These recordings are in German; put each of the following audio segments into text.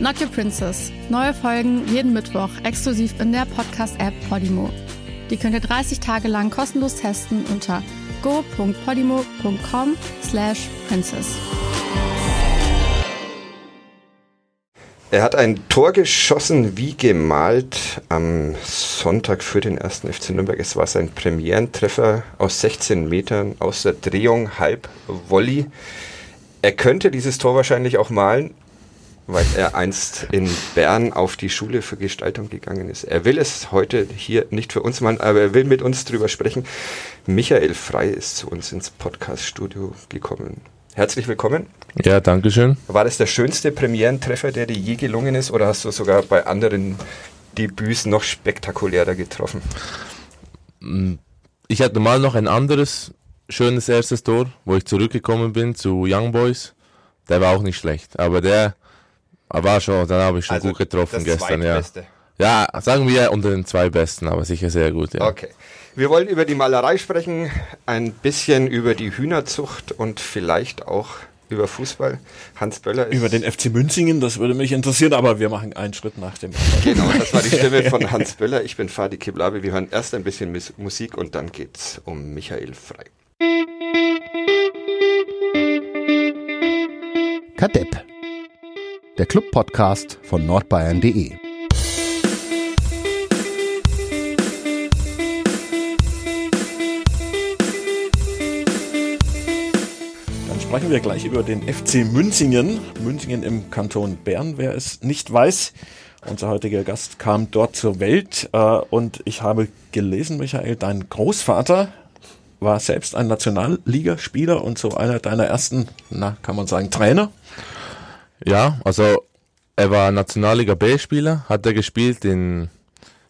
Not Your Princess. Neue Folgen jeden Mittwoch exklusiv in der Podcast-App Podimo. Die könnt ihr 30 Tage lang kostenlos testen unter go.podimo.com slash princess. Er hat ein Tor geschossen wie gemalt am Sonntag für den ersten FC Nürnberg. Es war sein Premierentreffer aus 16 Metern aus der Drehung, halb Volley. Er könnte dieses Tor wahrscheinlich auch malen, weil er einst in Bern auf die Schule für Gestaltung gegangen ist. Er will es heute hier nicht für uns malen, aber er will mit uns drüber sprechen. Michael Frei ist zu uns ins Podcast-Studio gekommen. Herzlich willkommen. Ja, danke schön. War das der schönste Premierentreffer, der dir je gelungen ist, oder hast du sogar bei anderen Debüts noch spektakulärer getroffen? Ich hatte mal noch ein anderes schönes erstes Tor, wo ich zurückgekommen bin zu Young Boys. Der war auch nicht schlecht, aber der war schon, dann habe ich schon Also gut getroffen das gestern, ja. zweitbeste. Ja, sagen wir unter den zwei besten, aber sicher sehr gut, ja. Okay. Wir wollen über die Malerei sprechen, ein bisschen über die Hühnerzucht und vielleicht auch über Fußball. Hans Böller ist Über den FC Münzingen, das würde mich interessieren, aber wir machen einen Schritt nach dem anderen. Genau, das war die Stimme von Hans Böller. Ich bin Fadi Kiblavi. Wir hören erst ein bisschen Mus- Musik und dann geht's um Michael Frei. Kadepp. Der Club-Podcast von nordbayern.de. Dann sprechen wir gleich über den FC Münzingen. Münzingen im Kanton Bern, wer es nicht weiß. Unser heutiger Gast kam dort zur Welt äh, und ich habe gelesen, Michael, dein Großvater war selbst ein Nationalligaspieler und so einer deiner ersten, na, kann man sagen, Trainer. Ja, also er war Nationalliga B-Spieler, hat er gespielt in,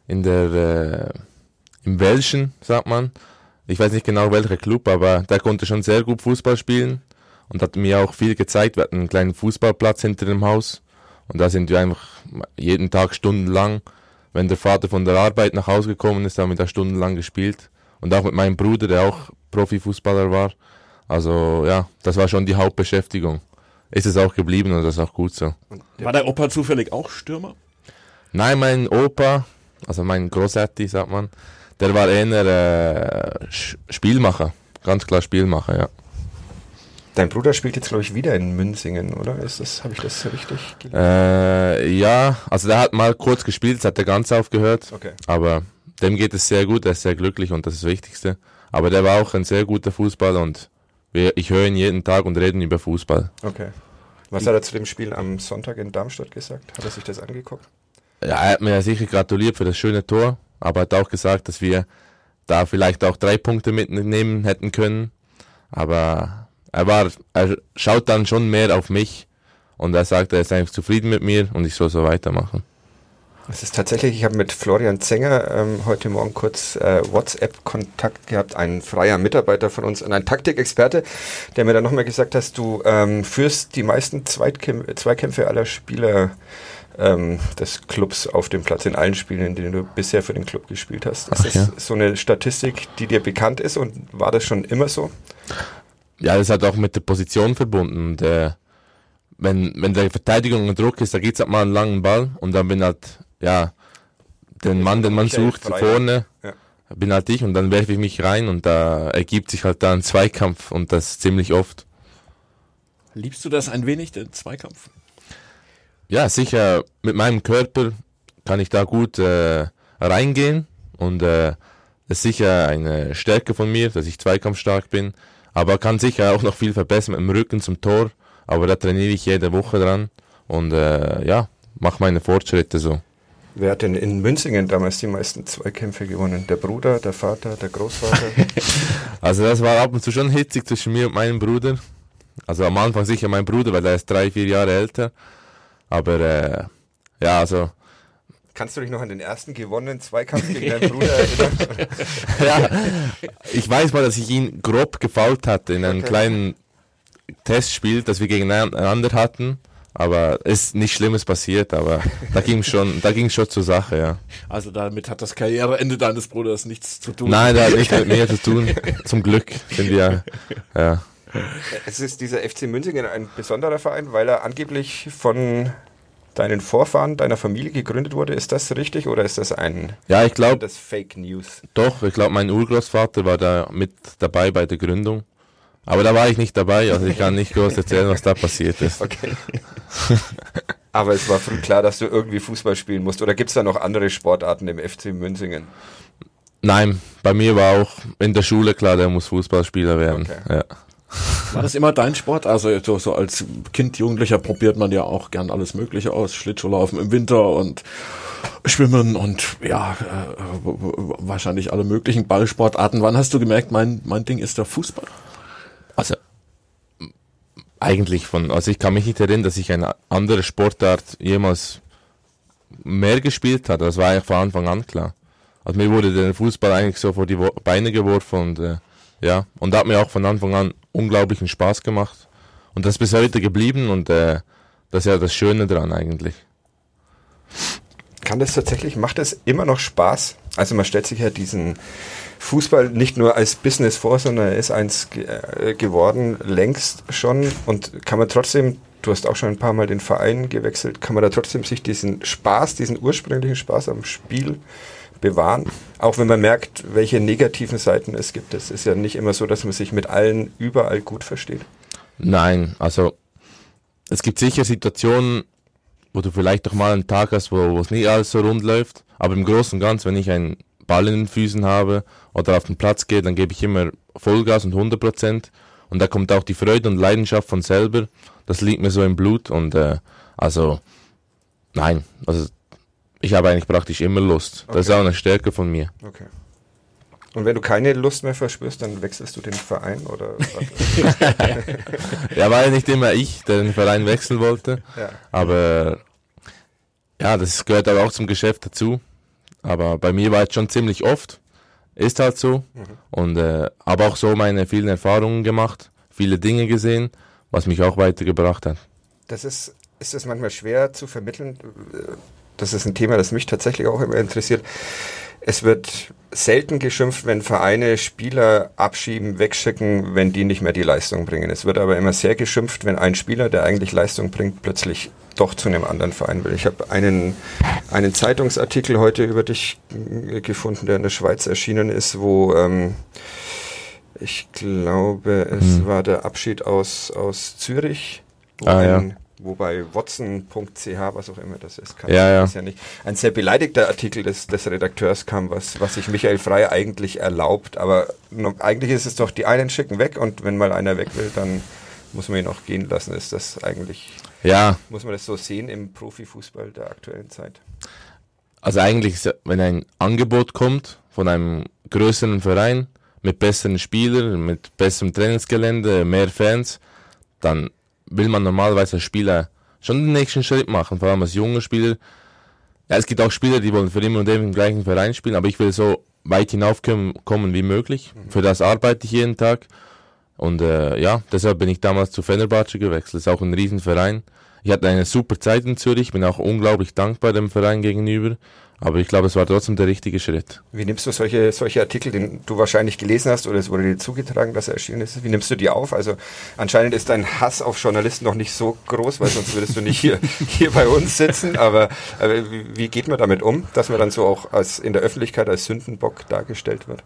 in der, äh, im Welschen, sagt man. Ich weiß nicht genau welcher Club, aber der konnte schon sehr gut Fußball spielen und hat mir auch viel gezeigt. Wir hatten einen kleinen Fußballplatz hinter dem Haus und da sind wir einfach jeden Tag stundenlang, wenn der Vater von der Arbeit nach Hause gekommen ist, haben wir da stundenlang gespielt. Und auch mit meinem Bruder, der auch Profifußballer war. Also ja, das war schon die Hauptbeschäftigung. Ist es auch geblieben und das ist auch gut so. War der Opa zufällig auch Stürmer? Nein, mein Opa, also mein Großetti, sagt man, der war eher äh, Spielmacher. Ganz klar Spielmacher, ja. Dein Bruder spielt jetzt, glaube ich, wieder in Münzingen, oder? Ist das, habe ich das richtig gelesen? Äh, ja, also der hat mal kurz gespielt, jetzt hat er ganz aufgehört. Okay. Aber dem geht es sehr gut, er ist sehr glücklich und das ist das Wichtigste. Aber der war auch ein sehr guter Fußballer und ich höre ihn jeden Tag und reden über Fußball. Okay. Was hat er zu dem Spiel am Sonntag in Darmstadt gesagt? Hat er sich das angeguckt? Ja, er hat mir sicher gratuliert für das schöne Tor, aber hat auch gesagt, dass wir da vielleicht auch drei Punkte mitnehmen hätten können. Aber er war, er schaut dann schon mehr auf mich und er sagt, er ist eigentlich zufrieden mit mir und ich soll so weitermachen. Es ist tatsächlich, ich habe mit Florian Zenger ähm, heute Morgen kurz äh, WhatsApp-Kontakt gehabt, ein freier Mitarbeiter von uns und ein Taktikexperte, der mir dann nochmal gesagt hat, du ähm, führst die meisten Zweitkämpfe, Zweikämpfe aller Spieler ähm, des Clubs auf dem Platz in allen Spielen, in denen du bisher für den Club gespielt hast. Ist Ach das ja. so eine Statistik, die dir bekannt ist und war das schon immer so? Ja, das hat auch mit der Position verbunden. Und, äh, wenn, wenn der Verteidigung Druck ist, da geht's halt mal einen langen Ball und dann bin halt, ja, den Mann, den man sucht, vorne, Ja. bin halt ich und dann werfe ich mich rein und da ergibt sich halt da ein Zweikampf und das ziemlich oft. Liebst du das ein wenig, den Zweikampf? Ja, sicher, mit meinem Körper kann ich da gut äh, reingehen und äh, das ist sicher eine Stärke von mir, dass ich zweikampfstark bin, aber kann sicher auch noch viel verbessern mit dem Rücken zum Tor, aber da trainiere ich jede Woche dran und äh, ja, mache meine Fortschritte so. Wer hat denn in Münzingen damals die meisten Zweikämpfe gewonnen? Der Bruder, der Vater, der Großvater? Also das war ab und zu schon hitzig zwischen mir und meinem Bruder. Also am Anfang sicher mein Bruder, weil er ist drei, vier Jahre älter. Aber äh, ja, also Kannst du dich noch an den ersten gewonnenen Zweikampf gegen deinen Bruder erinnern? ja, ich weiß mal, dass ich ihn grob gefault hatte in einem Okay. kleinen Testspiel, das wir gegeneinander hatten. Aber es ist nichts Schlimmes passiert, aber da ging schon, da ging schon zur Sache, ja. Also damit hat das Karriereende deines Bruders nichts zu tun. Nein, da hat nichts mit mir zu tun. Zum Glück sind wir, ja. Es ist dieser FC Münzingen ein besonderer Verein, weil er angeblich von deinen Vorfahren, deiner Familie gegründet wurde. Ist das richtig oder ist das ein Ja, ich glaube, das Fake News? doch, ich glaube, mein Urgroßvater war da mit dabei bei der Gründung. Aber da war ich nicht dabei, also ich kann nicht groß erzählen, was da passiert ist. Okay. Aber es war früh klar, dass du irgendwie Fußball spielen musst. Oder gibt es da noch andere Sportarten im FC Münzingen? Nein, bei mir war auch in der Schule klar, der muss Fußballspieler werden. Okay. Ja. War das immer dein Sport? Also so, so als Kind, Jugendlicher probiert man ja auch gern alles Mögliche aus. Schlittschuhlaufen im Winter und Schwimmen und ja, äh, wahrscheinlich alle möglichen Ballsportarten. Wann hast du gemerkt, mein, mein Ding ist der Fußball? Also eigentlich von, also ich kann mich nicht erinnern, dass ich eine andere Sportart jemals mehr gespielt habe. Das war eigentlich von Anfang an klar. Also mir wurde der Fußball eigentlich so vor die Beine geworfen und äh, ja, und hat mir auch von Anfang an unglaublichen Spaß gemacht. Und das ist bis heute geblieben und äh, das ist ja das Schöne dran eigentlich. Kann das tatsächlich, macht es immer noch Spaß? Also man stellt sich ja diesen Fußball nicht nur als Business vor, sondern er ist eins äh, geworden, längst schon. Und kann man trotzdem, du hast auch schon ein paar Mal den Verein gewechselt, kann man da trotzdem sich diesen Spaß, diesen ursprünglichen Spaß am Spiel bewahren? Auch wenn man merkt, welche negativen Seiten es gibt. Es ist ja nicht immer so, dass man sich mit allen überall gut versteht. Nein, also es gibt sicher Situationen, wo du vielleicht doch mal einen Tag hast, wo es nicht alles so rund läuft. Aber im Großen und Ganzen, wenn ich einen Ball in den Füßen habe oder auf den Platz gehe, dann gebe ich immer Vollgas und 100 Prozent. Und da kommt auch die Freude und Leidenschaft von selber. Das liegt mir so im Blut und äh, also nein, also ich habe eigentlich praktisch immer Lust. Das ist Okay. auch eine Stärke von mir. Okay. Und wenn du keine Lust mehr verspürst, dann wechselst du den Verein oder Ja, war ja nicht immer ich, der den Verein wechseln wollte. ja. Aber ja, das gehört aber auch zum Geschäft dazu. Aber bei mir war es schon ziemlich oft. Ist halt so. Und äh, habe auch so meine vielen Erfahrungen gemacht, viele Dinge gesehen, was mich auch weitergebracht hat. Das ist, ist es manchmal schwer zu vermitteln. Das ist ein Thema, das mich tatsächlich auch immer interessiert. Es wird selten geschimpft, wenn Vereine Spieler abschieben, wegschicken, wenn die nicht mehr die Leistung bringen. Es wird aber immer sehr geschimpft, wenn ein Spieler, der eigentlich Leistung bringt, plötzlich doch zu einem anderen Verein will. Ich habe einen, einen Zeitungsartikel heute über dich äh, gefunden, der in der Schweiz erschienen ist, wo ähm, ich glaube, es Hm. war der Abschied aus, aus Zürich, wo, Ah, ja. ein, wo bei watson.ch, was auch immer das ist, kann Ja, ja. das ja nicht, ein sehr beleidigter Artikel des, des Redakteurs kam, was, was sich Michael Frey eigentlich erlaubt. Aber eigentlich ist es doch, die einen schicken weg und wenn mal einer weg will, dann muss man ihn auch gehen lassen. Ist das eigentlich, Ja, muss man das so sehen im Profifußball der aktuellen Zeit? also eigentlich, ist ja- wenn ein Angebot kommt von einem größeren Verein mit besseren Spielern, mit besserem Trainingsgelände, mehr Fans, dann will man normalerweise als Spieler schon den nächsten Schritt machen, vor allem als junger Spieler. Ja, es gibt auch Spieler, die wollen für immer und ewig im gleichen Verein spielen, aber ich will so weit hinaufkommen kommen wie möglich. Für das arbeite ich jeden Tag. Und äh, ja, deshalb bin ich damals zu Fenerbahce gewechselt. Das ist auch ein Riesenverein. Ich hatte eine super Zeit in Zürich, bin auch unglaublich dankbar dem Verein gegenüber. Aber ich glaube, es war trotzdem der richtige Schritt. Wie nimmst du solche, solche Artikel, den du wahrscheinlich gelesen hast oder es wurde dir zugetragen, dass er erschienen ist? Wie nimmst du die auf? Also anscheinend ist dein Hass auf Journalisten noch nicht so groß, weil sonst würdest du nicht hier, hier bei uns sitzen. Aber, aber wie, geht man damit um, dass man dann so auch als, in der Öffentlichkeit als Sündenbock dargestellt wird?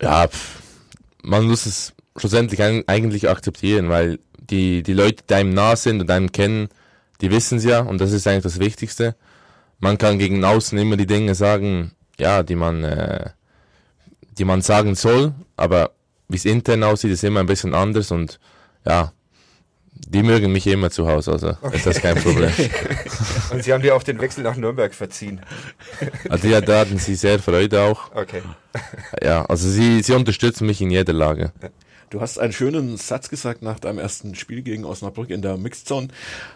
Ja, pff, man muss es schlussendlich eigentlich akzeptieren, weil die, die Leute, die einem nah sind und einem kennen, die wissen es ja und das ist eigentlich das Wichtigste. Man kann gegen außen immer die Dinge sagen, ja, die man, äh, die man sagen soll, aber wie es intern aussieht, ist immer ein bisschen anders und ja, die mögen mich immer zu Hause, also ist das kein Problem. Und sie haben dir auch den Wechsel nach Nürnberg verziehen. Also ja, da hatten sie sehr Freude auch. Okay. Ja, also sie, sie unterstützen mich in jeder Lage. Du hast einen schönen Satz gesagt nach deinem ersten Spiel gegen Osnabrück in der Mixzone,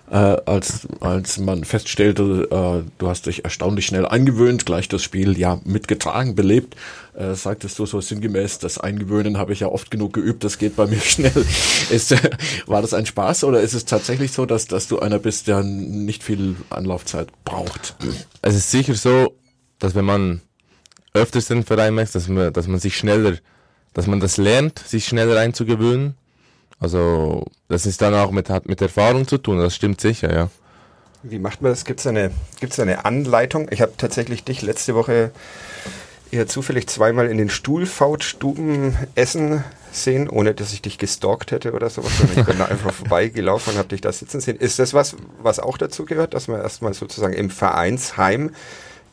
äh, als, als man feststellte, äh, du hast dich erstaunlich schnell eingewöhnt, gleich das Spiel ja mitgetragen, belebt. Äh, sagtest du so sinngemäß, das Eingewöhnen habe ich ja oft genug geübt, das geht bei mir schnell. Ist, war das ein Spaß oder ist es tatsächlich so, dass, dass du einer bist, der nicht viel Anlaufzeit braucht? Es ist sicher so, dass wenn man öfters den Verein macht, dass man, dass man sich schneller dass man das lernt, sich schneller einzugewöhnen. Also das ist dann auch mit, hat mit Erfahrung zu tun, das stimmt sicher, ja. Wie macht man das? Gibt es eine, gibt's eine Anleitung? Ich habe tatsächlich dich letzte Woche eher zufällig zweimal in den Stuhlfautstuben essen sehen, ohne dass ich dich gestalkt hätte oder sowas. Ich bin da einfach vorbeigelaufen und habe dich da sitzen sehen. Ist das was, was auch dazu gehört, dass man erstmal sozusagen im Vereinsheim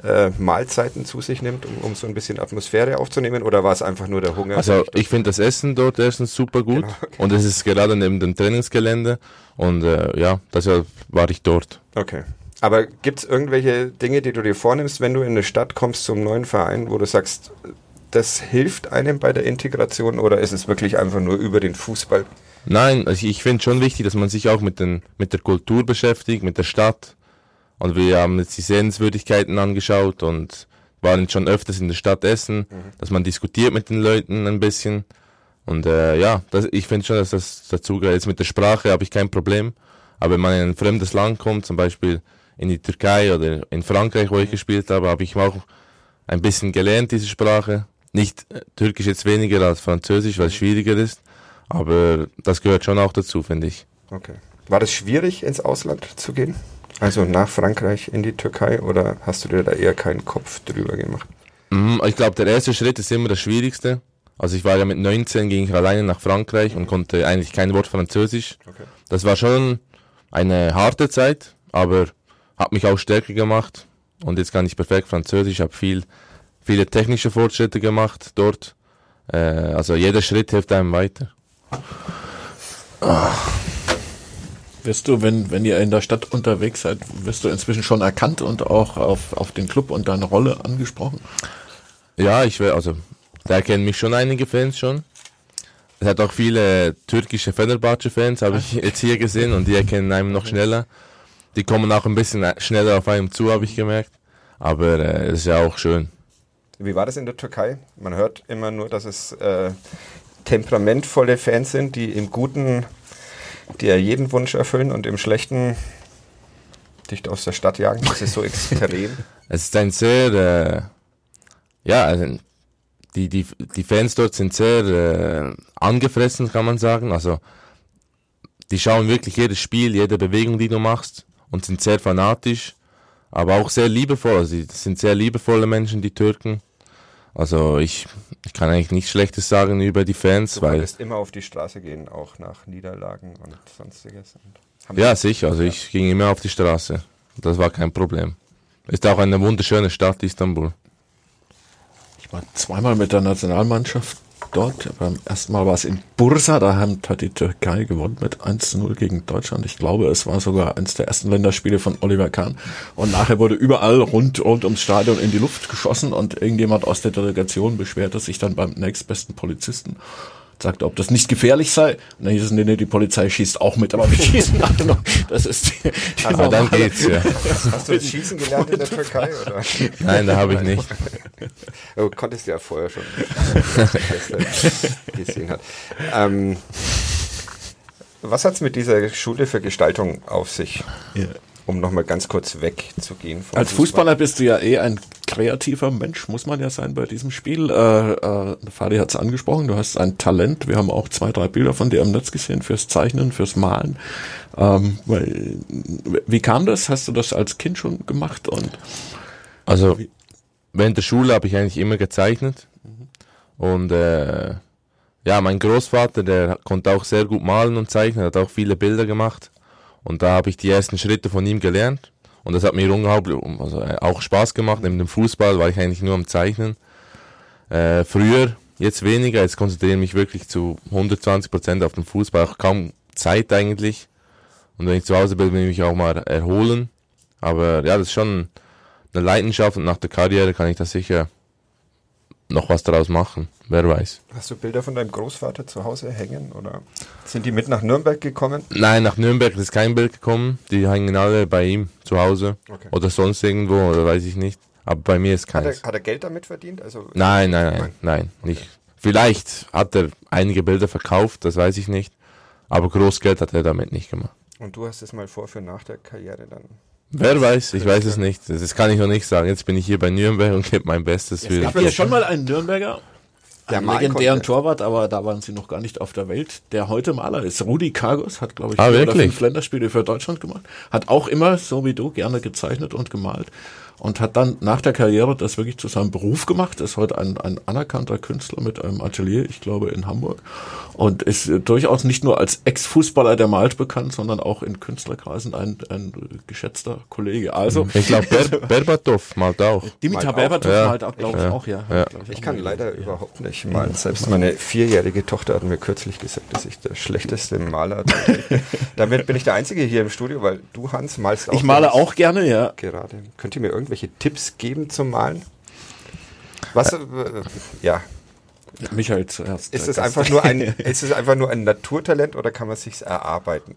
äh, Mahlzeiten zu sich nimmt, um, um so ein bisschen Atmosphäre aufzunehmen? Oder war es einfach nur der Hunger? Also ich finde das Essen dort erstens super gut genau, und es ist gerade neben dem Trainingsgelände und äh, ja, deshalb war ich dort. Okay. Aber gibt es irgendwelche Dinge, die du dir vornimmst, wenn du in eine Stadt kommst zum neuen Verein, wo du sagst, das hilft einem bei der Integration oder ist es wirklich einfach nur über den Fußball? Nein, also ich finde schon wichtig, dass man sich auch mit, den, mit der Kultur beschäftigt, mit der Stadt. Und wir haben jetzt die Sehenswürdigkeiten angeschaut und waren schon öfters in der Stadt essen, mhm. dass man diskutiert mit den Leuten ein bisschen. Und äh, ja, das, ich finde schon, dass das dazu gehört. Jetzt mit der Sprache habe ich kein Problem. Aber wenn man in ein fremdes Land kommt, zum Beispiel in die Türkei oder in Frankreich, wo ich gespielt habe, habe ich auch ein bisschen gelernt, diese Sprache. Nicht äh, Türkisch jetzt weniger als Französisch, weil es schwieriger ist. Aber das gehört schon auch dazu, finde ich. Okay. War das schwierig, ins Ausland zu gehen? Also nach Frankreich in die Türkei oder hast du dir da eher keinen Kopf drüber gemacht? Mhm, ich glaube, der erste Schritt ist immer das Schwierigste. Also ich war ja mit 19, ging ich alleine nach Frankreich und konnte eigentlich kein Wort Französisch. Okay. Das war schon eine harte Zeit, aber hat mich auch stärker gemacht. Und jetzt kann ich perfekt Französisch, habe viel, viele technische Fortschritte gemacht dort. Äh, also jeder Schritt hilft einem weiter. Oh. Wirst du, wenn, wenn ihr in der Stadt unterwegs seid, wirst du inzwischen schon erkannt und auch auf, auf den Club und deine Rolle angesprochen? Ja, ich will, also, da kennen mich schon einige Fans schon. Es hat auch viele türkische Fenerbahce-Fans, habe ich jetzt hier gesehen, und die erkennen einem noch schneller. Die kommen auch ein bisschen schneller auf einem zu, habe ich gemerkt. Aber äh, es äh, ist ja auch schön. Wie war das in der Türkei? Man hört immer nur, dass es äh, temperamentvolle Fans sind, die im Guten dir jeden Wunsch erfüllen und im Schlechten dich aus der Stadt jagen? Das ist so extrem. Es ist ein sehr, äh, ja, also die, die, die Fans dort sind sehr äh, angefressen, kann man sagen. Also die schauen wirklich jedes Spiel, jede Bewegung, die du machst und sind sehr fanatisch, aber auch sehr liebevoll. Also, sie sind sehr liebevolle Menschen, die Türken. Also ich, ich kann eigentlich nichts Schlechtes sagen über die Fans, du weil. Du immer auf die Straße gehen, auch nach Niederlagen und sonstiges. Und ja, sicher. Also ja. ich ging immer auf die Straße. Das war kein Problem. Ist auch eine wunderschöne Stadt, Istanbul. Ich war zweimal mit der Nationalmannschaft dort. Beim ersten Mal war es in Bursa, da hat die Türkei gewonnen mit 1 zu 0 gegen Deutschland. Ich glaube, es war sogar eines der ersten Länderspiele von Oliver Kahn. Und nachher wurde überall rund, rund ums Stadion in die Luft geschossen und irgendjemand aus der Delegation beschwerte sich dann beim nächstbesten Polizisten sagte, ob das nicht gefährlich sei. Und dann hieß es, nee, nee, die Polizei schießt auch mit, aber wir schießen alle noch. Das ist die, die aber dann geht's, ja. Hast du das Schießen gelernt in der Türkei, oder? Nein, da habe ich nicht. Du konntest ja vorher schon gesehen hat. Ähm, was hat's mit dieser Schule für Gestaltung auf sich? Ja um nochmal ganz kurz wegzugehen. Als Fußball. Fußballer bist du ja eh ein kreativer Mensch, muss man ja sein bei diesem Spiel. Äh, äh, Fadi hat es angesprochen, du hast ein Talent. Wir haben auch zwei, drei Bilder von dir im Netz gesehen fürs Zeichnen, fürs Malen. Ähm, weil, wie kam das? Hast du das als Kind schon gemacht? Und also während der Schule habe ich eigentlich immer gezeichnet. Und äh, ja, mein Großvater, der konnte auch sehr gut malen und zeichnen, hat auch viele Bilder gemacht. Und da habe ich die ersten Schritte von ihm gelernt. Und das hat mir unglaublich, also äh, auch Spaß gemacht. Neben dem Fußball war ich eigentlich nur am Zeichnen. Äh, früher, jetzt weniger. Jetzt konzentriere ich mich wirklich zu 120 Prozent auf den Fußball. Auch kaum Zeit eigentlich. Und wenn ich zu Hause bin, will ich mich auch mal erholen. Aber ja, das ist schon eine Leidenschaft und nach der Karriere kann ich das sicher noch was daraus machen. Wer weiß. Hast du Bilder von deinem Großvater zu Hause hängen oder sind die mit nach Nürnberg gekommen? Nein, nach Nürnberg ist kein Bild gekommen. Die hängen alle bei ihm zu Hause Okay. oder sonst irgendwo oder weiß ich nicht. Aber bei mir ist Hat keins. er, hat er Geld damit verdient? Also Nein, nein, nein, nein, nicht. Vielleicht hat er einige Bilder verkauft, das weiß ich nicht. Aber Großgeld hat er damit nicht gemacht. Und du hast es mal vor für nach der Karriere dann. Wer weiß, ich weiß es nicht. Das kann ich noch nicht sagen. Jetzt bin ich hier bei Nürnberg und gebe mein Bestes Es für. gab ja schon mal einen Nürnberger, Der einen legendären. Torwart, aber da waren sie noch gar nicht auf der Welt, der heute Maler ist. Rudi Kargus hat, glaube ich, Ah, vier oder wirklich? fünf Länderspiele für Deutschland gemacht. Hat auch immer, so wie du, gerne gezeichnet und gemalt. Und hat dann nach der Karriere das wirklich zu seinem Beruf gemacht. Ist heute ein, ein anerkannter Künstler mit einem Atelier, ich glaube, in Hamburg. Und ist äh, durchaus nicht nur als Ex-Fußballer, der malt, bekannt, sondern auch in Künstlerkreisen ein, ein geschätzter Kollege. Also, Ich glaube, Ber Berbatov malt auch. Dimitar Malt auch. Berbatov Ja. malt auch, glaube ich, Ja. auch, ja. Ja. Ich auch kann leider gelesen. überhaupt nicht malen. Selbst meine vierjährige Tochter hat mir kürzlich gesagt, dass ich der schlechteste Maler bin. Damit bin ich der Einzige hier im Studio, weil du, Hans, malst auch. Ich male auch gerne, ja. Gerade. Könnt ihr mir irgendwelche Tipps geben zum Malen? Was, äh, ja, Michael zuerst. ist der es einfach nur ein, ist es einfach nur ein Naturtalent oder kann man sich's erarbeiten?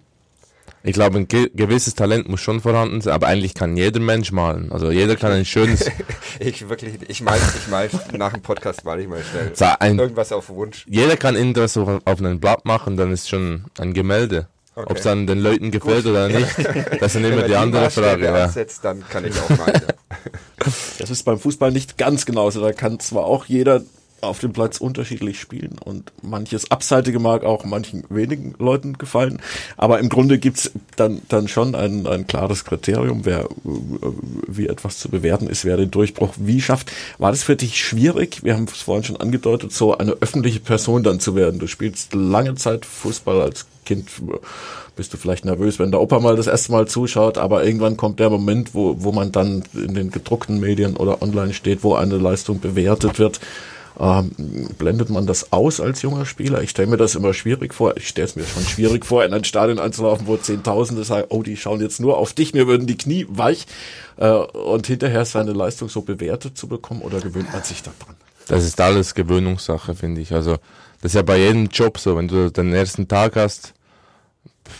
Ich glaube, ein ge gewisses Talent muss schon vorhanden sein, aber eigentlich kann jeder Mensch malen. Also jeder kann ein schönes, Ich wirklich, ich mal, ich mal nach dem Podcast mal ich mal schnell So ein- irgendwas auf Wunsch. jeder kann irgendwas auf, auf einem Blatt machen, dann ist schon ein Gemälde. Okay. Ob es dann den Leuten gefällt oder nicht, das ist Wenn immer die andere Frage. Ja. ansetzt, dann kann ich auch. Ja. Das ist beim Fußball nicht ganz genauso. Da kann zwar auch jeder auf dem Platz unterschiedlich spielen und manches Abseitige mag auch manchen wenigen Leuten gefallen. Aber im Grunde gibt's dann, dann schon ein, ein klares Kriterium, wer, äh, wie etwas zu bewerten ist, wer den Durchbruch wie schafft. War das für dich schwierig? Wir haben es vorhin schon angedeutet, so eine öffentliche Person dann zu werden. Du spielst lange Zeit Fußball als Kind. Bist du vielleicht nervös, wenn der Opa mal das erste Mal zuschaut, aber irgendwann kommt der Moment, wo, wo man dann in den gedruckten Medien oder online steht, wo eine Leistung bewertet wird. Ähm, blendet man das aus als junger Spieler? Ich stelle mir das immer schwierig vor. Ich stelle es mir schon schwierig vor, in ein Stadion einzulaufen, wo Zehntausende sagen, oh, die schauen jetzt nur auf dich, mir würden die Knie weich. Äh, und hinterher seine Leistung so bewertet zu bekommen oder gewöhnt man sich daran? Das ist alles Gewöhnungssache, finde ich. Also, das ist ja bei jedem Job so. Wenn du den ersten Tag hast,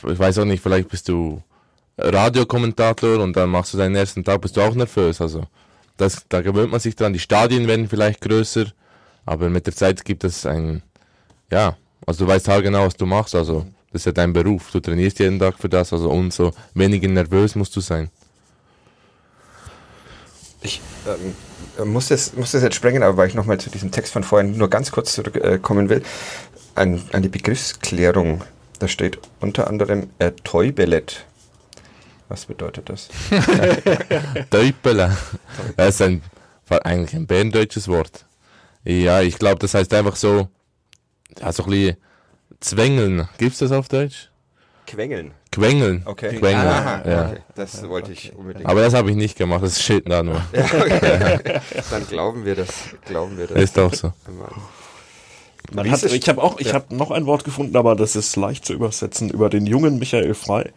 ich weiß auch nicht, vielleicht bist du Radiokommentator und dann machst du deinen ersten Tag, bist du auch nervös. Also, das, da gewöhnt man sich dran. Die Stadien werden vielleicht größer, aber mit der Zeit gibt es ein, ja, also du weißt halt genau, was du machst. Also, das ist ja dein Beruf. Du trainierst jeden Tag für das, also umso weniger nervös musst du sein. Ich ähm, muss, das, muss das jetzt sprengen, aber weil ich nochmal zu diesem Text von vorhin nur ganz kurz zurückkommen äh, will. Ein, eine Begriffsklärung. Da steht unter anderem Ertäubelet. Was bedeutet das? Teupele. Das ist ein, war eigentlich ein berndeutsches Wort. Ja, ich glaube, das heißt einfach so, ja, so ein bisschen zwängeln. Gibt's das auf Deutsch? Quengeln. Quengeln. Okay. Quengeln. Aha, ja. okay. Das wollte ich unbedingt. Aber das habe ich nicht gemacht, das steht da nur. Dann glauben wir das. Glauben wir das. Ist auch so. Hat, ich habe auch, ich Ja. habe noch ein Wort gefunden, aber das ist leicht zu übersetzen über den jungen Michael Frei.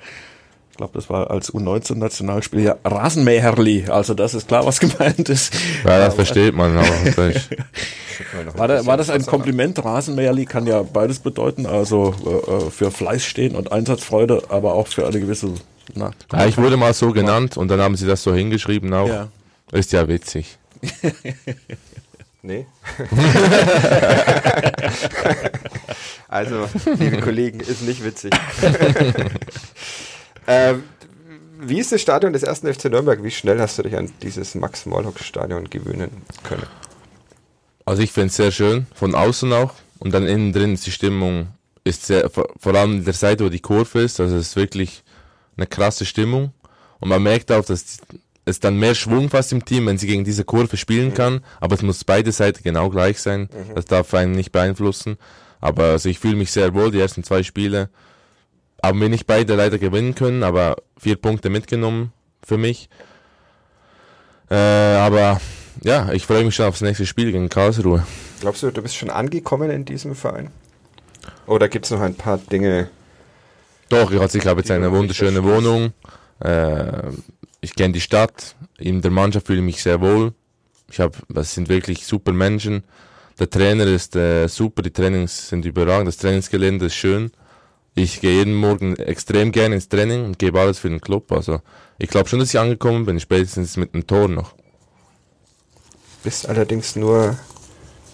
Ich glaube, das war als U19-Nationalspieler ja Rasenmäherli. Also das ist klar, was gemeint ist. Ja, das versteht man aber. War, da, war das ein Kompliment? Rasenmäherli kann ja beides bedeuten, also äh, für Fleiß stehen und Einsatzfreude, aber auch für eine gewisse. Na, Ja, ich wurde mal so genannt und dann haben sie das so hingeschrieben auch. Ja. Ist ja witzig. Nee. also, liebe Kollegen, ist nicht witzig. Ähm, wie ist das Stadion des ersten FC Nürnberg? Wie schnell hast du dich an dieses Max-Morlock-Stadion gewöhnen können? Also ich finde es sehr schön, von außen auch. Und dann innen drin ist die Stimmung, ist sehr, vor, allem der Seite, wo die Kurve ist, also es ist wirklich eine krasse Stimmung. Und man merkt auch, dass es dann mehr Schwung fast im Team, wenn sie gegen diese Kurve spielen kann. Aber es muss beide Seiten genau gleich sein. Das darf einen nicht beeinflussen. Aber also ich fühle mich sehr wohl, die ersten zwei Spiele. Haben wir nicht beide leider gewinnen können, aber vier Punkte mitgenommen für mich. Äh, aber ja, ich freue mich schon aufs nächste Spiel gegen Karlsruhe. Glaubst du, du bist schon angekommen in diesem Verein? Oder gibt es noch ein paar Dinge? Doch, ich, also ich habe jetzt eine wunderschöne. Wohnung. Äh, ich kenne die Stadt. In der Mannschaft fühle ich mich sehr wohl. Ich habe, das sind wirklich super Menschen. Der Trainer ist äh, super, die Trainings sind überragend, das Trainingsgelände ist schön. Ich gehe jeden Morgen extrem gerne ins Training und gebe alles für den Club. Also ich glaube schon, dass ich angekommen bin, spätestens mit einem Tor noch. Bist allerdings nur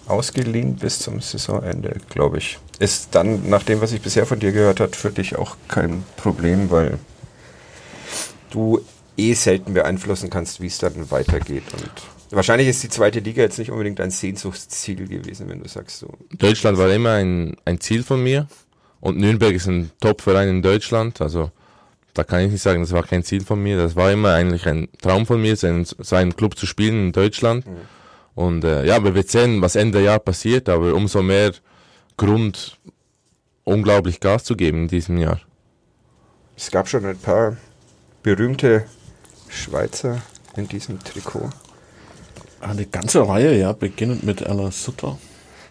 ausgeliehen bis zum Saisonende, glaube ich. Ist dann, nach dem, was ich bisher von dir gehört habe, für dich auch kein Problem, weil du eh selten beeinflussen kannst, wie es dann weitergeht. Und wahrscheinlich ist die zweite Liga jetzt nicht unbedingt ein Sehnsuchtsziel gewesen, wenn du sagst so. Deutschland war immer ein, ein Ziel von mir und Nürnberg ist ein Top-Verein in Deutschland. Also da kann ich nicht sagen, das war kein Ziel von mir. Das war immer eigentlich ein Traum von mir, seinen, seinen Club zu spielen in Deutschland. Mhm. Und äh, ja, wir werden sehen, was Ende Jahr passiert, aber umso mehr Grund, unglaublich Gas zu geben in diesem Jahr. Es gab schon ein paar berühmte Schweizer in diesem Trikot. Eine ganze Reihe, ja, beginnend mit Ella Sutter.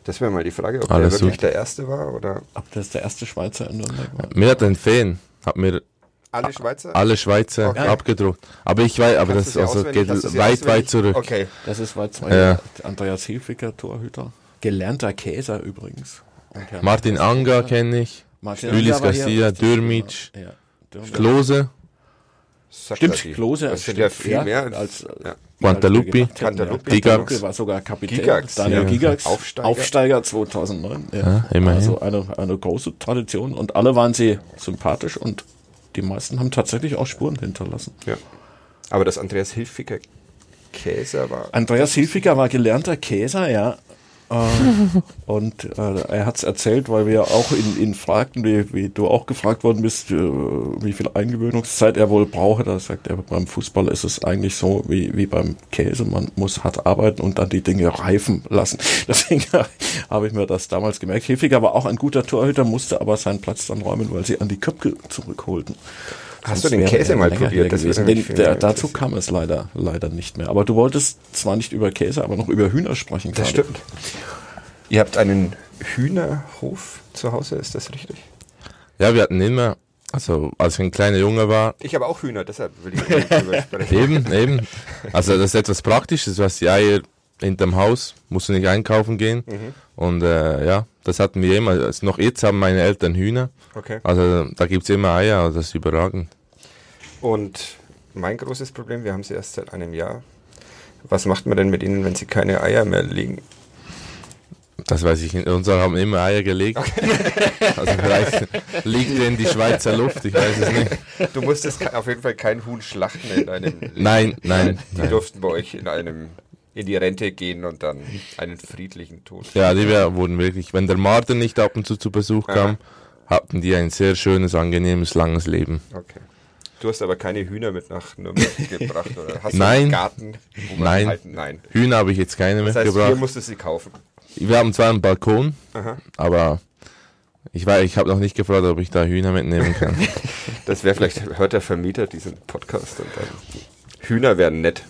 Das wäre mal die Frage, ob Alles der wirklich der erste war oder. Ob das der erste Schweizer in Nürnberg war. Mir hat ein Fan, hat mir alle Schweizer? Alle Schweizer okay. abgedruckt. Aber ich weiß, aber Kannst das also geht weit, weit zurück. Okay. Das ist weit zwei ja. Andreas Hilfiger, Torhüter. Gelernter Käser übrigens. Martin Anga kenne ich. Ulis Garcia, Dürmic, ja, Klose. Stimmt, Klose. Das sind ja viel mehr als, ja. Guantalupi, Gigax. war sogar Kapitän. Gigax, Daniel ja. Gigax, Aufsteiger. Aufsteiger 2009. Ja. Ja, immerhin. Also eine, eine große Tradition und alle waren sie sympathisch und die meisten haben tatsächlich auch Spuren hinterlassen. Ja. Aber dass Andreas Hilfiger Käser war. Andreas Hilfiger war gelernter Käser, ja. Äh, und äh, er hat es erzählt, weil wir auch ihn, ihn fragten, wie, wie, du auch gefragt worden bist, äh, wie viel Eingewöhnungszeit er wohl brauche. Da sagt er, beim Fußball ist es eigentlich so wie, wie beim Käse. Man muss hart arbeiten und dann die Dinge reifen lassen. Deswegen habe ich mir das damals gemerkt. Hilfiger war auch ein guter Torhüter, musste aber seinen Platz dann räumen, weil sie an die Köpke zurückholten. Hast du den Käse mal probiert? Den, der, dazu kam es leider, leider nicht mehr. Aber du wolltest zwar nicht über Käse, aber noch über Hühner sprechen. Das gerade. stimmt. Ihr habt einen Hühnerhof zu Hause, ist das richtig? Ja, wir hatten immer, also als ich ein kleiner Junge war. Ich habe auch Hühner, deshalb will ich darüber sprechen. eben, eben. Also das ist etwas Praktisches, was die Eier hinterm Haus, musst du nicht einkaufen gehen. Mhm. Und äh, ja, das hatten wir immer. Also noch jetzt haben meine Eltern Hühner. Okay. Also da gibt es immer Eier, also das ist überragend. Und mein großes Problem, wir haben sie erst seit einem Jahr. Was macht man denn mit ihnen, wenn sie keine Eier mehr legen? Das weiß ich nicht. Unsere haben immer Eier gelegt. Okay. Also vielleicht liegt in die Schweizer Luft, ich weiß es nicht. Du musstest auf jeden Fall kein Huhn schlachten in einem. Nein, nein. Die nein. durften bei euch in einem in die Rente gehen und dann einen friedlichen Tod. Ja, die wurden wirklich, wenn der Martin nicht ab und zu zu Besuch kam, Aha. hatten die ein sehr schönes, angenehmes, langes Leben. Okay. Du hast aber keine Hühner mit nach Nürnberg gebracht, oder? Hast nein. du einen Garten? Nein. Halten? Nein. Hühner habe ich jetzt keine das heißt, mitgebracht. Hier musstest du sie kaufen. Wir haben zwar einen Balkon, Aha. aber ich weiß, ich habe noch nicht gefragt, ob ich da Hühner mitnehmen kann. das wäre vielleicht, hört der Vermieter diesen Podcast und dann Hühner wären nett.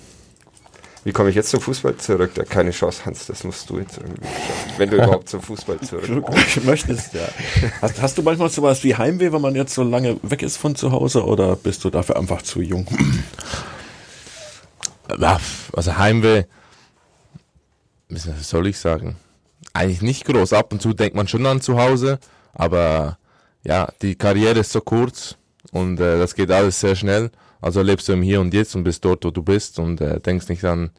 Wie komme ich jetzt zum Fußball zurück? Da keine Chance, Hans, das musst du jetzt irgendwie schaffen. Wenn du überhaupt zum Fußball zurück möchtest, ja. Hast, hast, du manchmal sowas wie Heimweh, wenn man jetzt so lange weg ist von zu Hause oder bist du dafür einfach zu jung? Also Heimweh, was soll ich sagen? Eigentlich nicht groß. Ab und zu denkt man schon an zu Hause, aber ja, die Karriere ist so kurz und äh, das geht alles sehr schnell. Also lebst du im Hier und Jetzt und bist dort, wo du bist und äh, denkst nicht an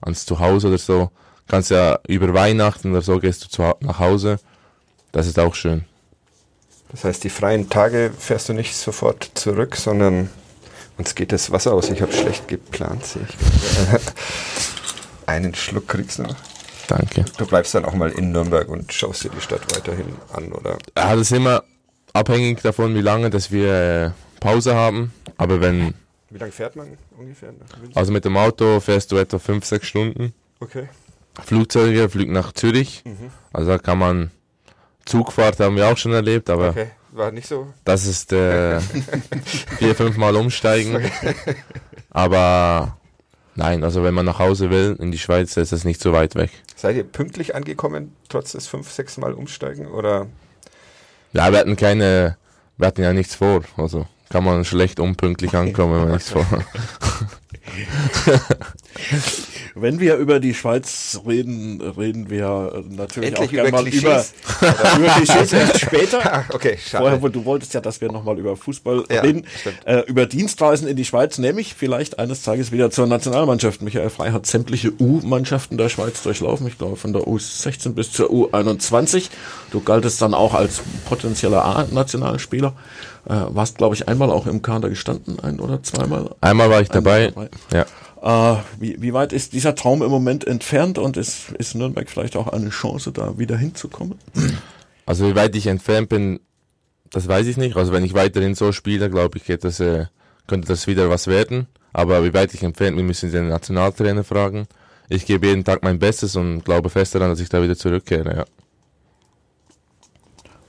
ans Zuhause oder so. Kannst ja über Weihnachten oder so gehst du zu, nach Hause. Das ist auch schön. Das heißt, die freien Tage fährst du nicht sofort zurück, sondern uns geht das Wasser aus. Ich habe schlecht geplant, sehe ich. Einen Schluck kriegst du noch. Danke. Du bleibst dann auch mal in Nürnberg und schaust dir die Stadt weiterhin an, oder? Ja, das ist immer abhängig davon, wie lange, dass wir äh, Pause haben. Aber wenn wie lange fährt man ungefähr? Also mit dem Auto fährst du etwa 5, 6 Stunden. Okay. Flugzeuge fliegen nach Zürich. Mhm. Also da kann man Zugfahrt haben wir auch schon erlebt, aber okay. war nicht so. Das ist äh, vier, fünf Mal umsteigen. Okay. Aber nein, also wenn man nach Hause will in die Schweiz, ist es nicht so weit weg. Seid ihr pünktlich angekommen, trotz des fünf, sechs Mal umsteigen oder? Ja, wir hatten keine, wir hatten ja nichts vor. Also kann man schlecht unpünktlich ankommen, wenn ich es vor. Wenn wir über die Schweiz reden, reden wir natürlich Endlich auch gerne über mal über, Klischees. über Klischees erst später. Ah, okay, schade. Vorher, du wolltest ja, dass wir nochmal über Fußball Ja, reden. Äh, über Dienstreisen in die Schweiz, nämlich vielleicht eines Tages wieder zur Nationalmannschaft. Michael Frey hat sämtliche U-Mannschaften der Schweiz durchlaufen. Ich glaube, von der U16 bis zur U21. Du galtest dann auch als potenzieller A-Nationalspieler. Äh, warst, glaube ich, einmal auch im Kader gestanden, ein oder zweimal. Einmal war ich dabei. Einmal Ja. Äh, wie, wie weit ist dieser Traum im Moment entfernt und ist, ist Nürnberg vielleicht auch eine Chance, da wieder hinzukommen? Also wie weit ich entfernt bin, das weiß ich nicht. Also wenn ich weiterhin so spiele, glaube ich, das, äh, könnte das wieder was werden. Aber wie weit ich entfernt bin, müssen Sie den Nationaltrainer fragen. Ich gebe jeden Tag mein Bestes und glaube fest daran, dass ich da wieder zurückkehre. Ja.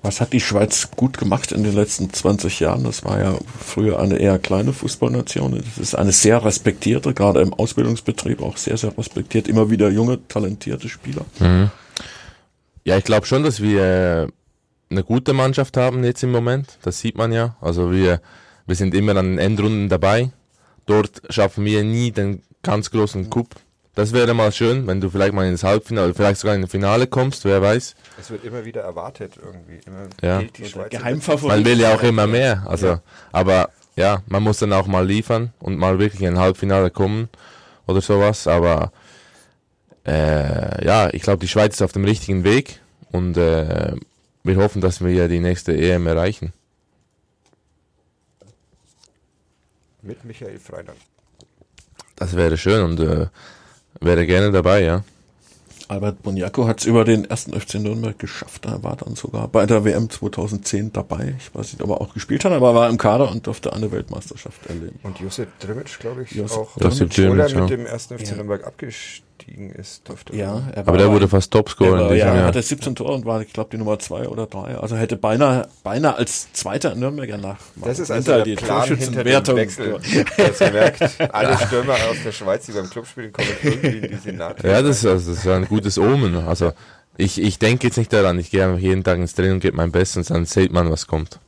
Was hat die Schweiz gut gemacht in den letzten 20 Jahren? Das war ja früher eine eher kleine Fußballnation. Das ist eine sehr respektierte, gerade im Ausbildungsbetrieb auch sehr, sehr respektiert. Immer wieder junge, talentierte Spieler. Ja, ich glaube schon, dass wir eine gute Mannschaft haben jetzt im Moment. Das sieht man ja. Also wir, wir sind immer an den Endrunden dabei. Dort schaffen wir nie den ganz großen Coup. Das wäre mal schön, wenn du vielleicht mal ins Halbfinale, vielleicht sogar in das Finale kommst, wer weiß. Es wird immer wieder erwartet irgendwie. Immer Ja. die Schweiz Geheimfavorit. Man will ja auch immer mehr. Also, aber ja, man muss dann auch mal liefern und mal wirklich in ein Halbfinale kommen oder sowas. Aber äh, ja, ich glaube, die Schweiz ist auf dem richtigen Weg und äh, wir hoffen, dass wir ja die nächste EM erreichen. mit Michael Freiland. Das wäre schön und äh, wäre gerne dabei, ja. Albert Boniaco hat es über den ersten FC Nürnberg geschafft. Er war dann sogar bei der WM 2010 dabei. Ich weiß nicht, ob er auch gespielt hat, aber er war im Kader und durfte eine Weltmeisterschaft erleben. Und Josip Drimic, glaube ich, Josip auch. Josip Drimic, mit ja. dem ersten FC Ja. Nürnberg abgestiegen ist, durfte Ja, er war Aber der wurde fast Er Topscorer war, in ja, er hatte 17 Tore und war, ich glaube, die Nummer zwei oder drei. Also hätte beinahe, beinahe als zweiter Nürnberger nach Das ist also der Plan hinter dem. Wechsel. Du hast gemerkt, alle Stürmer aus der Schweiz, die beim Club spielen, kommen irgendwie in die Senat. Ja, das ist, also, das ist ein gutes Omen. Also ich, ich denke jetzt nicht daran, ich gehe einfach jeden Tag ins Training und gebe mein Bestes und dann sieht man, was kommt.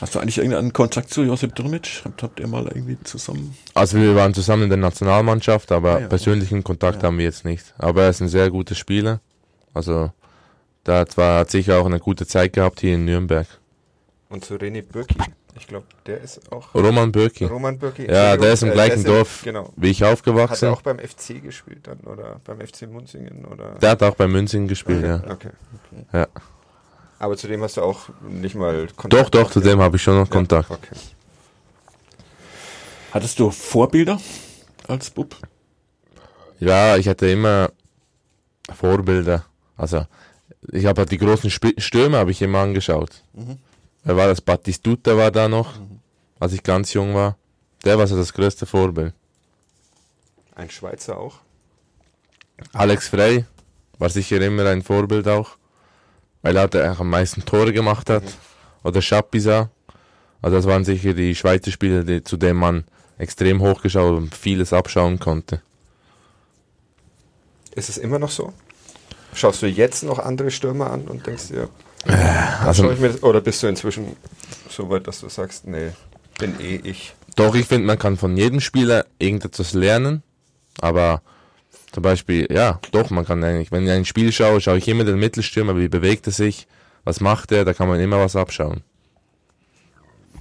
Hast du eigentlich irgendeinen Kontakt zu Josip Drmic? Habt, habt ihr mal irgendwie zusammen? Also wir waren zusammen in der Nationalmannschaft, aber Ah ja. persönlichen Kontakt Ja. haben wir jetzt nicht. Aber er ist ein sehr guter Spieler. Also da hat, war, hat sicher auch eine gute Zeit gehabt hier in Nürnberg. Und zu René Bürki. Ich glaube, der ist auch. Roman Bürki. Roman Bürki. Ja, der ist im äh, gleichen ist Dorf Genau. wie ich Hat aufgewachsen. er auch beim FC gespielt dann oder beim FC Munzingen oder? Der hat auch bei München gespielt, ja. Okay. ja. Aber zu dem hast du auch nicht mal Kontakt. Doch, doch, zu dem habe ich schon noch ja? Kontakt. Okay. Hattest du Vorbilder als Bub? Ja, ich hatte immer Vorbilder. Also ich habe halt die großen Sp Stürme habe ich immer angeschaut. Wer war das? Batistuta war da noch, als ich ganz jung war. Der war so das größte Vorbild. Ein Schweizer auch. Alex Frey war sicher immer ein Vorbild auch, weil er auch am meisten Tore gemacht hat. Oder Schapisa. Also das waren sicher die Schweizer Spieler, die, zu denen man extrem hochgeschaut und vieles abschauen konnte. Ist es immer noch so? Schaust du jetzt noch andere Stürmer an und denkst dir, Also ich mir das, oder bist du inzwischen so weit, dass du sagst, nee, bin eh ich. Doch, ich finde, man kann von jedem Spieler irgendetwas lernen, aber zum Beispiel, ja, doch, man kann eigentlich, wenn ich ein Spiel schaue, schaue ich immer den Mittelstürmer, wie bewegt er sich, was macht er, da kann man immer was abschauen.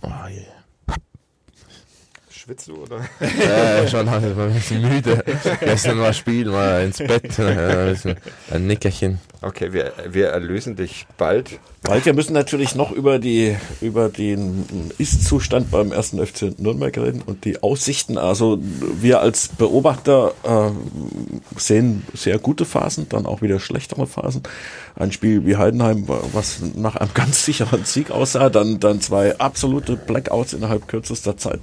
Oh, yeah. Schwitzt du oder? äh, schon halt ein bisschen müde. Gestern war Spiel, mal ins Bett, ein, Nickerchen. Okay, wir, wir erlösen dich bald. Weil wir müssen natürlich noch über die über den Ist-Zustand beim ersten FC Nürnberg reden und die Aussichten. Also wir als Beobachter äh, sehen sehr gute Phasen, dann auch wieder schlechtere Phasen. Ein Spiel wie Heidenheim, was nach einem ganz sicheren Sieg aussah, dann dann zwei absolute Blackouts innerhalb kürzester Zeit.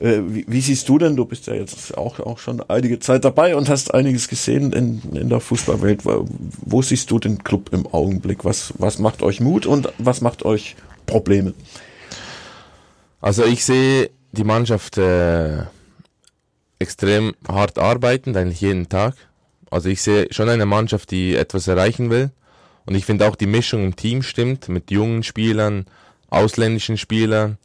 Äh, Wie, wie siehst du denn, du bist ja jetzt auch, auch schon einige Zeit dabei und hast einiges gesehen in, in der Fußballwelt. Wo, siehst du den Club im Augenblick? Was, was macht euch Mut und was macht euch Probleme? Also ich sehe die Mannschaft äh, extrem hart arbeiten, eigentlich jeden Tag. Also ich sehe schon eine Mannschaft, die etwas erreichen will. Und ich finde auch die Mischung im Team stimmt, mit jungen Spielern, ausländischen Spielern,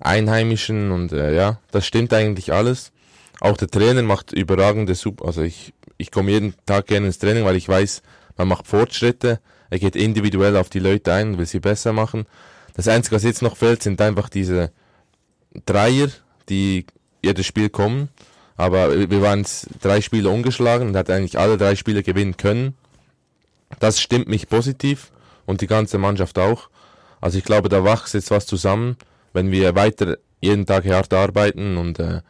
Einheimischen und äh, ja, das stimmt eigentlich alles. auch der Trainer macht überragende Super. Also ich, ich komme jeden Tag gerne ins Training, weil ich weiß, man macht Fortschritte. Er geht individuell auf die Leute ein und will sie besser machen. Das Einzige, was jetzt noch fehlt, sind einfach diese Dreier, die jedes Spiel kommen. Aber wir waren drei Spiele ungeschlagen und hat eigentlich alle drei Spiele gewinnen können. Das stimmt mich positiv und die ganze Mannschaft auch. Also ich glaube, da wächst jetzt was zusammen, wenn wir weiter jeden Tag hart arbeiten und äh,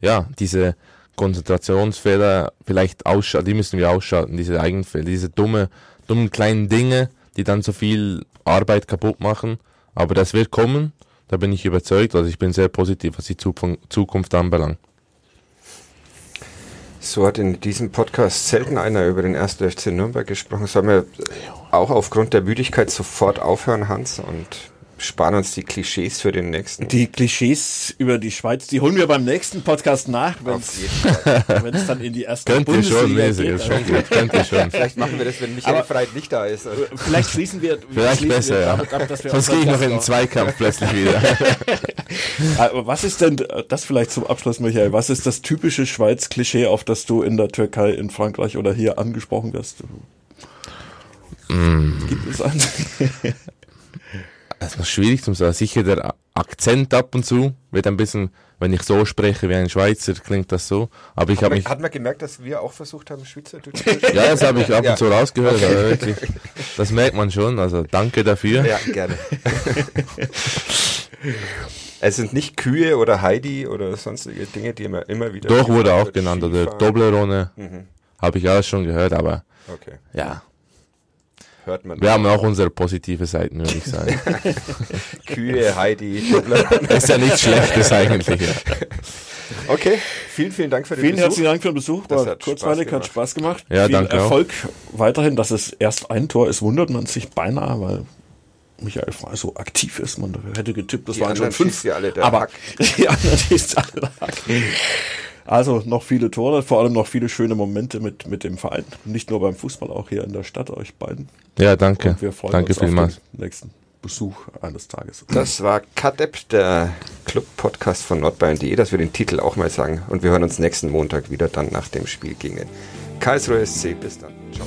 ja, diese Konzentrationsfehler vielleicht ausschalten, die müssen wir ausschalten, diese Eigenfehler, diese dumme, dummen kleinen Dinge, die dann so viel Arbeit kaputt machen. Aber das wird kommen, da bin ich überzeugt. Also ich bin sehr positiv, was die Zukunft anbelangt. So hat in diesem Podcast selten einer über den 1. FC Nürnberg gesprochen. Sollen wir auch aufgrund der Müdigkeit sofort aufhören, Hans, und sparen uns die Klischees für den nächsten. Die Klischees über die Schweiz, die holen wir beim nächsten Podcast nach, wenn es dann in die erste Könnt Bundesliga schon, lese, geht. schon gut, könnt ihr schon. Vielleicht machen wir das, wenn Michael Aber- Freit nicht da ist. Vielleicht schließen wir, Vielleicht schließen besser, wir ja. damit ab, dass wir Sonst gehe ich noch in den Zweikampf plötzlich wieder. Aber was ist denn, das vielleicht zum Abschluss, Michael, was ist das typische Schweiz-Klischee, auf das du in der Türkei, in Frankreich oder hier angesprochen wirst? Mm. Gibt es eins? Das ist schwierig zu sagen. Sicher der Akzent ab und zu wird ein bisschen, wenn ich so spreche wie ein Schweizer, klingt das so. Aber ich Hat habe man, mich, hat man gemerkt, dass wir auch versucht haben, Schweizerdeutsch zu sprechen? ja, das habe ich ab und zu rausgehört, aber wirklich, das merkt man schon. Also danke dafür. Ja, gerne. es sind nicht Kühe oder Heidi oder sonstige Dinge, die immer, immer wieder. Doch wurde auch genannt oder. Toblerone, Mhm. habe ich alles schon gehört, aber Okay, ja, hört man. wir haben auch unsere positive Seiten, würde ich sagen. Kühe, Heidi, ist ja nichts Schlechtes eigentlich. Ja. Okay, vielen, vielen Dank für den Vielen Besuch. herzlichen Dank für den Besuch. Das War hat kurzweilig, Spaß hat Spaß gemacht. Ja, Viel danke auch. Erfolg weiterhin, dass es erst ein Tor ist, wundert man sich beinahe, weil Michael Frey so aktiv ist. Man hätte getippt, das Die waren schon fünf. alle der aber Hack. die anderen schießt alle Hack. Also noch viele Tore, vor allem noch viele schöne Momente mit, mit dem Verein. Nicht nur beim Fußball, auch hier in der Stadt, euch beiden. ja, danke. Und wir freuen Danke uns vielmals. auf den nächsten Besuch eines Tages. Das war Kadepp, der Club-Podcast von nordbayern.de, dass wir den Titel auch mal sagen. Und wir hören uns nächsten Montag wieder dann nach dem Spiel gegen den Karlsruhe SC. Bis dann. Ciao.